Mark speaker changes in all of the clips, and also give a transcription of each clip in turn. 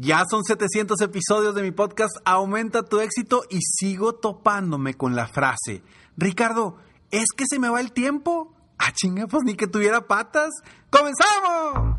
Speaker 1: Ya son 700 episodios de mi podcast Aumenta tu éxito y sigo topándome con la frase, Ricardo, ¿es que se me va el tiempo? Ah, chinga, pues ni que tuviera patas. ¡Comenzamos!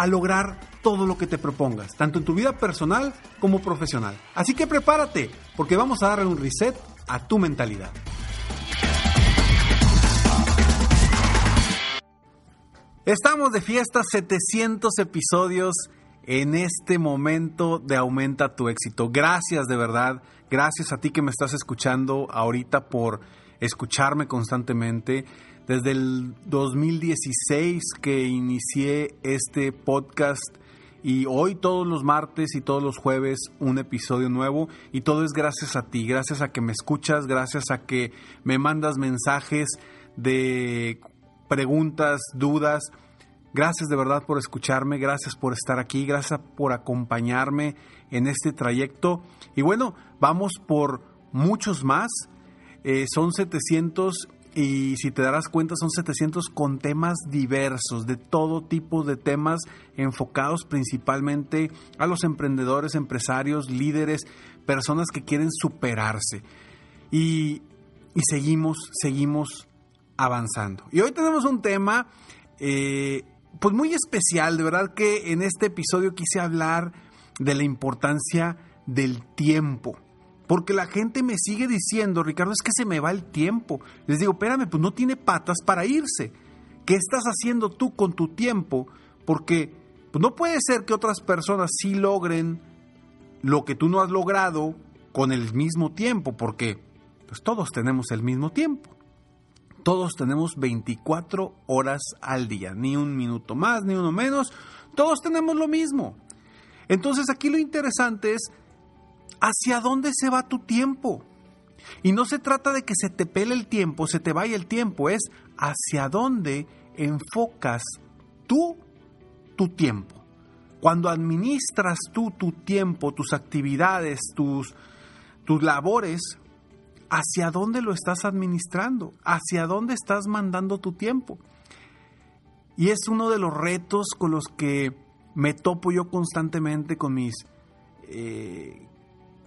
Speaker 1: a lograr todo lo que te propongas, tanto en tu vida personal como profesional. Así que prepárate, porque vamos a darle un reset a tu mentalidad. Estamos de fiesta 700 episodios en este momento de Aumenta tu éxito. Gracias de verdad, gracias a ti que me estás escuchando ahorita por escucharme constantemente. Desde el 2016 que inicié este podcast y hoy todos los martes y todos los jueves un episodio nuevo y todo es gracias a ti, gracias a que me escuchas, gracias a que me mandas mensajes de preguntas, dudas. Gracias de verdad por escucharme, gracias por estar aquí, gracias por acompañarme en este trayecto. Y bueno, vamos por muchos más. Eh, son 700 y si te darás cuenta son 700 con temas diversos, de todo tipo de temas enfocados principalmente a los emprendedores, empresarios, líderes, personas que quieren superarse. Y, y seguimos, seguimos avanzando. Y hoy tenemos un tema eh, pues muy especial, de verdad que en este episodio quise hablar de la importancia del tiempo. Porque la gente me sigue diciendo, Ricardo, es que se me va el tiempo. Les digo, espérame, pues no tiene patas para irse. ¿Qué estás haciendo tú con tu tiempo? Porque pues no puede ser que otras personas sí logren lo que tú no has logrado con el mismo tiempo, porque pues todos tenemos el mismo tiempo. Todos tenemos 24 horas al día, ni un minuto más, ni uno menos. Todos tenemos lo mismo. Entonces aquí lo interesante es hacia dónde se va tu tiempo. Y no se trata de que se te pele el tiempo, se te vaya el tiempo, es hacia dónde enfocas tú tu tiempo. Cuando administras tú tu tiempo, tus actividades, tus, tus labores, ¿hacia dónde lo estás administrando? ¿Hacia dónde estás mandando tu tiempo? Y es uno de los retos con los que me topo yo constantemente con mis eh,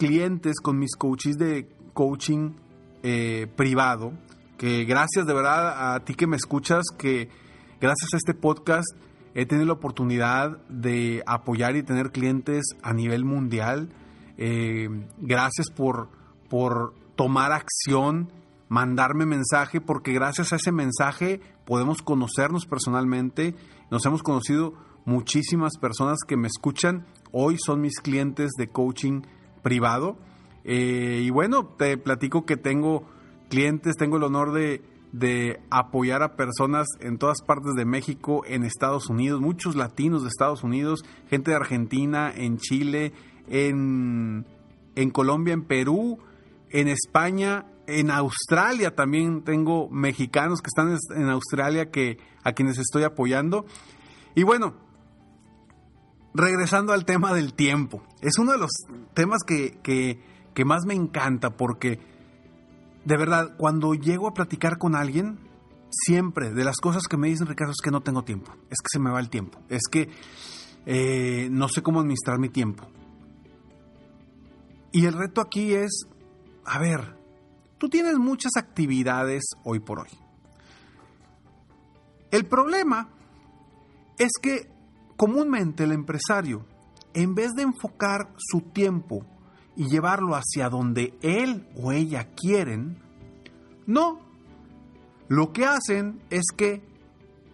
Speaker 1: clientes, con mis coaches de coaching eh, privado, que gracias de verdad a ti que me escuchas, que gracias a este podcast he tenido la oportunidad de apoyar y tener clientes a nivel mundial. Eh, gracias por, por tomar acción, mandarme mensaje, porque gracias a ese mensaje podemos conocernos personalmente. Nos hemos conocido muchísimas personas que me escuchan. Hoy son mis clientes de coaching privado. Eh, y bueno, te platico que tengo clientes, tengo el honor de, de, apoyar a personas en todas partes de México, en Estados Unidos, muchos latinos de Estados Unidos, gente de Argentina, en Chile, en, en Colombia, en Perú, en España, en Australia también tengo mexicanos que están en Australia que, a quienes estoy apoyando. Y bueno, regresando al tema del tiempo, es uno de los temas que, que, más me encanta porque de verdad, cuando llego a platicar con alguien, siempre de las cosas que me dicen, Ricardo, es que no tengo tiempo, es que se me va el tiempo, es que eh, no sé cómo administrar mi tiempo. Y el reto aquí es, a ver, tú tienes muchas actividades hoy por hoy. El problema es que Comúnmente el empresario, en vez de enfocar su tiempo y llevarlo hacia donde él o ella quieren, no. Lo que hacen es que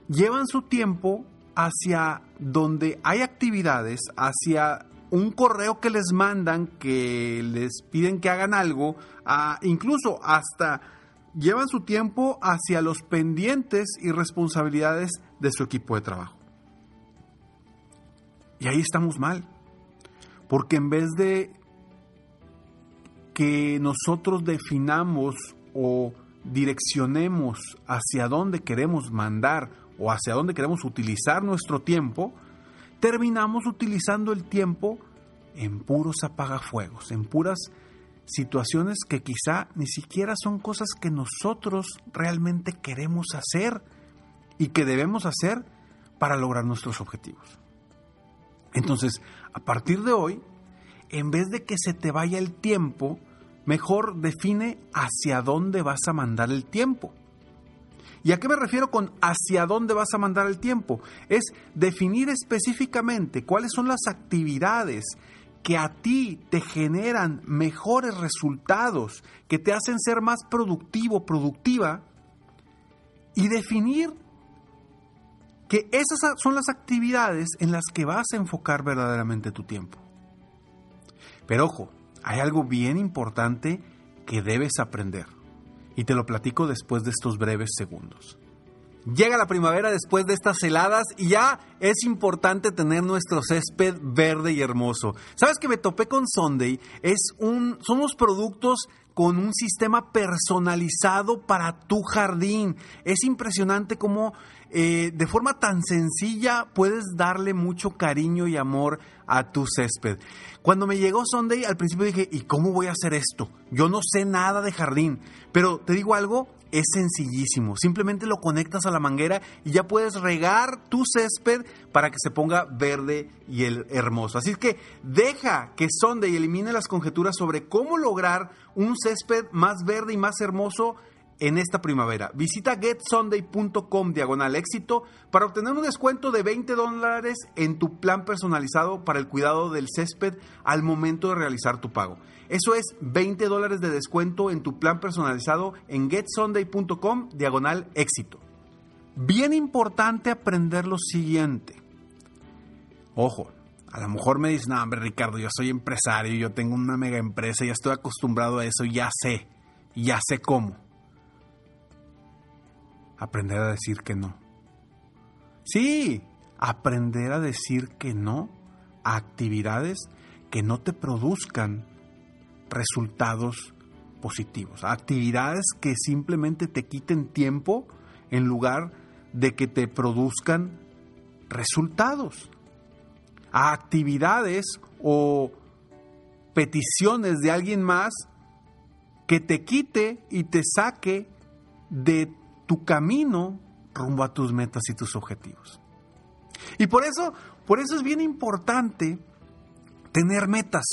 Speaker 1: llevan su tiempo hacia donde hay actividades, hacia un correo que les mandan, que les piden que hagan algo, incluso hasta llevan su tiempo hacia los pendientes y responsabilidades de su equipo de trabajo. Y ahí estamos mal. Porque en vez de que nosotros definamos o direccionemos hacia dónde queremos mandar o hacia dónde queremos utilizar nuestro tiempo, terminamos utilizando el tiempo en puros apagafuegos, en puras situaciones que quizá ni siquiera son cosas que nosotros realmente queremos hacer y que debemos hacer para lograr nuestros objetivos. Entonces, a partir de hoy, en vez de que se te vaya el tiempo, mejor define hacia dónde vas a mandar el tiempo. ¿Y a qué me refiero con hacia dónde vas a mandar el tiempo? Es definir específicamente cuáles son las actividades que a ti te generan mejores resultados, que te hacen ser más productivo, productiva, y definir que esas son las actividades en las que vas a enfocar verdaderamente tu tiempo. Pero ojo, hay algo bien importante que debes aprender. Y te lo platico después de estos breves segundos. Llega la primavera después de estas heladas y ya es importante tener nuestro césped verde y hermoso. ¿Sabes que me topé con Sunday? Es un, son unos productos con un sistema personalizado para tu jardín. Es impresionante cómo eh, de forma tan sencilla puedes darle mucho cariño y amor a tu césped. Cuando me llegó Sunday, al principio dije, ¿y cómo voy a hacer esto? Yo no sé nada de jardín, pero te digo algo, es sencillísimo. Simplemente lo conectas a la manguera y ya puedes regar tu césped para que se ponga verde y el hermoso. Así que deja que Sunday elimine las conjeturas sobre cómo lograr un césped más verde y más hermoso en esta primavera. Visita getsunday.com diagonal éxito para obtener un descuento de 20 dólares en tu plan personalizado para el cuidado del césped al momento de realizar tu pago. Eso es 20 dólares de descuento en tu plan personalizado en getsunday.com diagonal éxito. Bien importante aprender lo siguiente. Ojo, a lo mejor me dices, no, hombre Ricardo, yo soy empresario, yo tengo una mega empresa, ya estoy acostumbrado a eso, ya sé, ya sé cómo aprender a decir que no. Sí, aprender a decir que no a actividades que no te produzcan resultados positivos, actividades que simplemente te quiten tiempo en lugar de que te produzcan resultados, a actividades o peticiones de alguien más que te quite y te saque de tu camino rumbo a tus metas y tus objetivos. Y por eso, por eso es bien importante tener metas.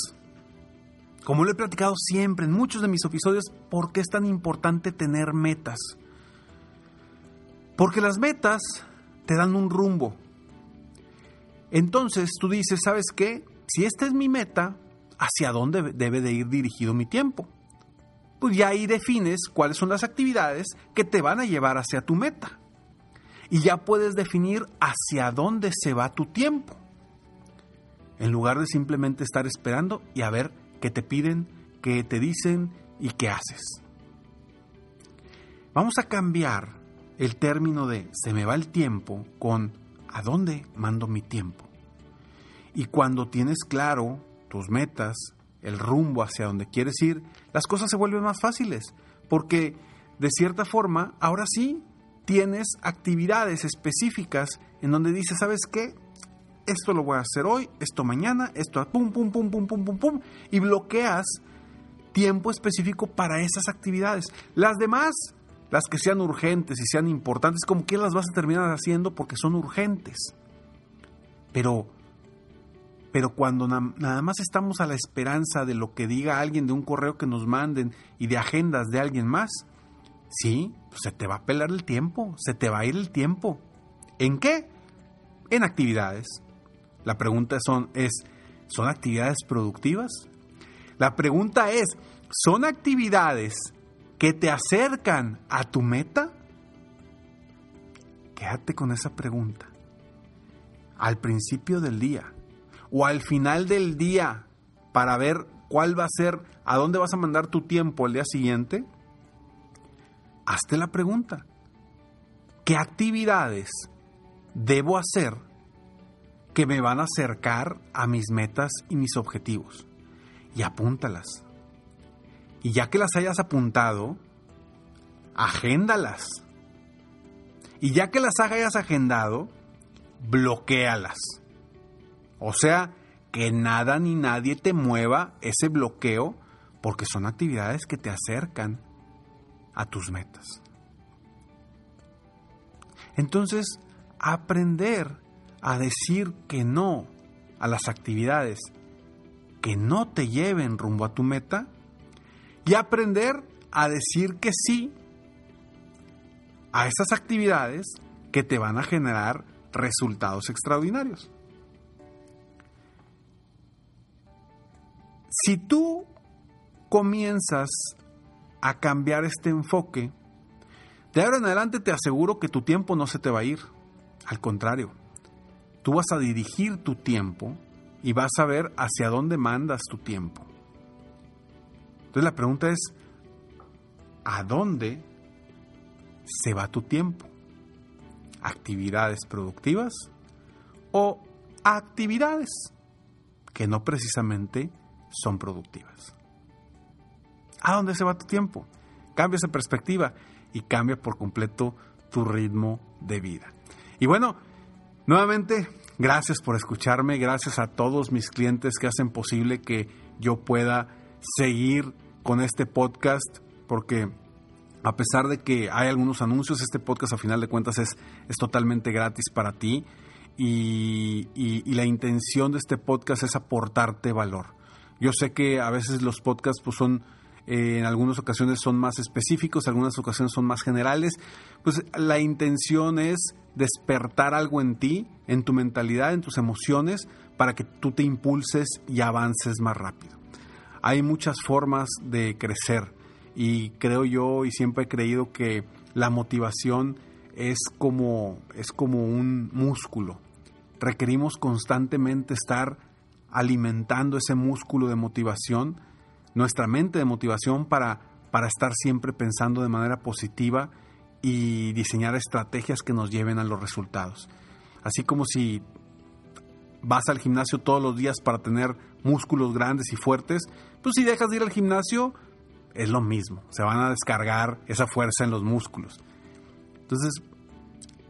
Speaker 1: Como lo he platicado siempre en muchos de mis episodios, ¿por qué es tan importante tener metas? Porque las metas te dan un rumbo. Entonces tú dices, ¿sabes qué? Si esta es mi meta, ¿hacia dónde debe de ir dirigido mi tiempo? Pues ya ahí defines cuáles son las actividades que te van a llevar hacia tu meta. Y ya puedes definir hacia dónde se va tu tiempo. En lugar de simplemente estar esperando y a ver qué te piden, qué te dicen y qué haces. Vamos a cambiar el término de se me va el tiempo con a dónde mando mi tiempo. Y cuando tienes claro tus metas, el rumbo hacia donde quieres ir, las cosas se vuelven más fáciles, porque de cierta forma, ahora sí, tienes actividades específicas en donde dices, ¿sabes qué? Esto lo voy a hacer hoy, esto mañana, esto pum, pum, pum, pum, pum, pum, pum, y bloqueas tiempo específico para esas actividades. Las demás, las que sean urgentes y sean importantes, como que las vas a terminar haciendo porque son urgentes. Pero pero cuando nada más estamos a la esperanza de lo que diga alguien, de un correo que nos manden y de agendas de alguien más, sí, pues se te va a pelar el tiempo, se te va a ir el tiempo. ¿En qué? En actividades. La pregunta son, es, ¿son actividades productivas? La pregunta es, ¿son actividades que te acercan a tu meta? Quédate con esa pregunta. Al principio del día, o al final del día para ver cuál va a ser, a dónde vas a mandar tu tiempo el día siguiente, hazte la pregunta. ¿Qué actividades debo hacer que me van a acercar a mis metas y mis objetivos. Y apúntalas. Y ya que las hayas apuntado, agéndalas. Y ya que las hayas agendado, bloquealas. O sea, que nada ni nadie te mueva ese bloqueo porque son actividades que te acercan a tus metas. Entonces, aprender a decir que no a las actividades que no te lleven rumbo a tu meta y aprender a decir que sí a esas actividades que te van a generar resultados extraordinarios. Si tú comienzas a cambiar este enfoque, de ahora en adelante te aseguro que tu tiempo no se te va a ir. Al contrario, tú vas a dirigir tu tiempo y vas a ver hacia dónde mandas tu tiempo. Entonces la pregunta es, ¿a dónde se va tu tiempo? ¿Actividades productivas o actividades que no precisamente son productivas? ¿A dónde se va tu tiempo? Cambia esa perspectiva y cambia por completo tu ritmo de vida. Y bueno, Nuevamente, gracias por escucharme, gracias a todos mis clientes que hacen posible que yo pueda seguir con este podcast, porque a pesar de que hay algunos anuncios, este podcast a final de cuentas es, es totalmente gratis para ti y, y, la intención de este podcast es aportarte valor. Yo sé que a veces los podcasts pues, son eh, en algunas ocasiones son más específicos, en algunas ocasiones son más generales. Pues la intención es despertar algo en ti, en tu mentalidad, en tus emociones, para que tú te impulses y avances más rápido. Hay muchas formas de crecer y creo yo y siempre he creído que la motivación es como, es como un músculo. Requerimos constantemente estar alimentando ese músculo de motivación nuestra mente de motivación para, para estar siempre pensando de manera positiva y diseñar estrategias que nos lleven a los resultados. Así como si vas al gimnasio todos los días para tener músculos grandes y fuertes, pues si dejas de ir al gimnasio, es lo mismo, se van a descargar esa fuerza en los músculos. Entonces,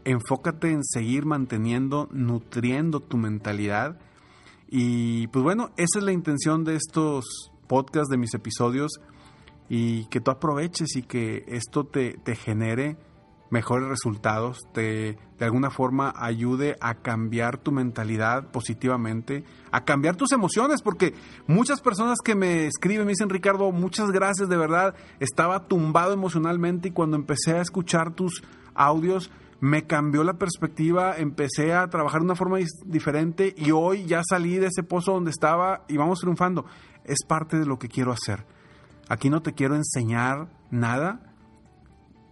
Speaker 1: enfócate en seguir manteniendo, nutriendo tu mentalidad y pues bueno, esa es la intención de estos podcast, de mis episodios y que tú aproveches y que esto te, te genere mejores resultados, te de alguna forma ayude a cambiar tu mentalidad positivamente, a cambiar tus emociones, porque muchas personas que me escriben me dicen, Ricardo, muchas gracias, de verdad, estaba tumbado emocionalmente y cuando empecé a escuchar tus audios, me cambió la perspectiva, empecé a trabajar de una forma diferente y hoy ya salí de ese pozo donde estaba y vamos triunfando es parte de lo que quiero hacer. Aquí no te quiero enseñar nada.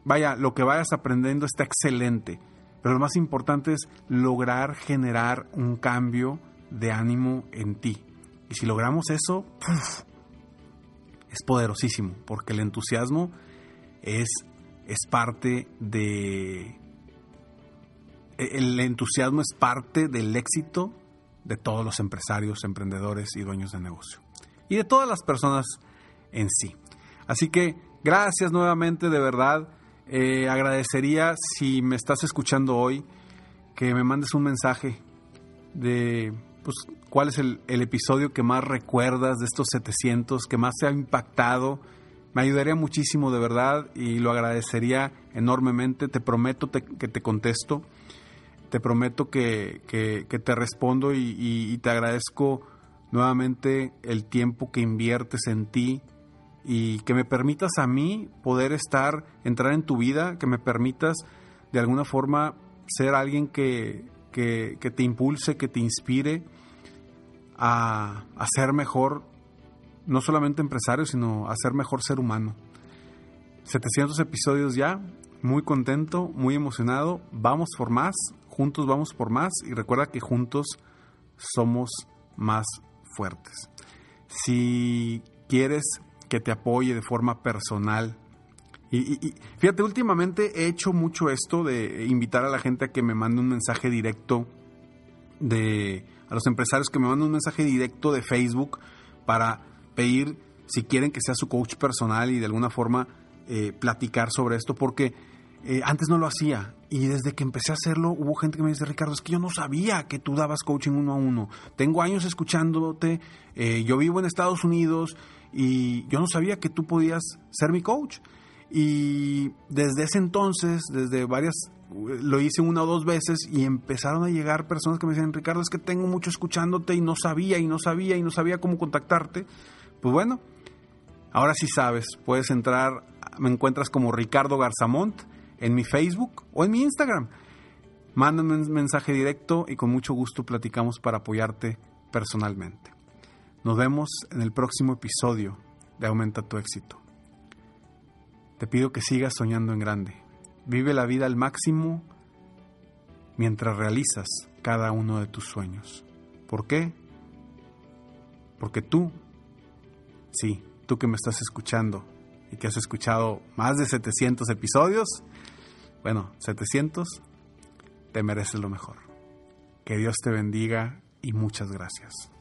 Speaker 1: Vaya, lo que vayas aprendiendo está excelente, pero lo más importante es lograr generar un cambio de ánimo en ti. Y si logramos eso, es poderosísimo, porque el entusiasmo es, es parte de... El entusiasmo es parte del éxito de todos los empresarios, emprendedores y dueños de negocio y de todas las personas en sí. Así que gracias nuevamente, de verdad. Eh, agradecería si me estás escuchando hoy que me mandes un mensaje de pues, cuál es el, episodio que más recuerdas de estos 700, que más te ha impactado. Me ayudaría muchísimo, de verdad, y lo agradecería enormemente. Te prometo que te contesto. Te prometo que, te respondo y te agradezco nuevamente el tiempo que inviertes en ti y que me permitas a mí poder estar, entrar en tu vida, que me permitas de alguna forma ser alguien que, te impulse, que te inspire a, a, ser mejor, no solamente empresario, sino a ser mejor ser humano. 700 episodios ya, muy contento, muy emocionado, vamos por más, juntos vamos por más y recuerda que juntos somos más fuertes. Si quieres que te apoye de forma personal, y, fíjate, últimamente he hecho mucho esto de invitar a la gente a que me mande un mensaje directo de a los empresarios que me mandan un mensaje directo de Facebook para pedir si quieren que sea su coach personal y de alguna forma eh, platicar sobre esto, porque eh, antes no lo hacía y desde que empecé a hacerlo hubo gente que me dice, Ricardo, es que yo no sabía que tú dabas coaching uno a uno. Tengo años escuchándote, eh, yo vivo en Estados Unidos y yo no sabía que tú podías ser mi coach. Y desde ese entonces, desde varias, lo hice una o dos veces y empezaron a llegar personas que me decían, Ricardo, es que tengo mucho escuchándote y no sabía y no sabía y no sabía cómo contactarte. Pues bueno, ahora sí sabes, puedes entrar, me encuentras como Ricardo Garzamont en mi Facebook o en mi Instagram. Mándame un mensaje directo y con mucho gusto platicamos para apoyarte personalmente. Nos vemos en el próximo episodio de Aumenta tu éxito. Te pido que sigas soñando en grande. Vive la vida al máximo mientras realizas cada uno de tus sueños. ¿Por qué? Porque tú, sí, tú que me estás escuchando y que has escuchado más de 700 episodios, bueno, 700, te mereces lo mejor. Que Dios te bendiga y muchas gracias.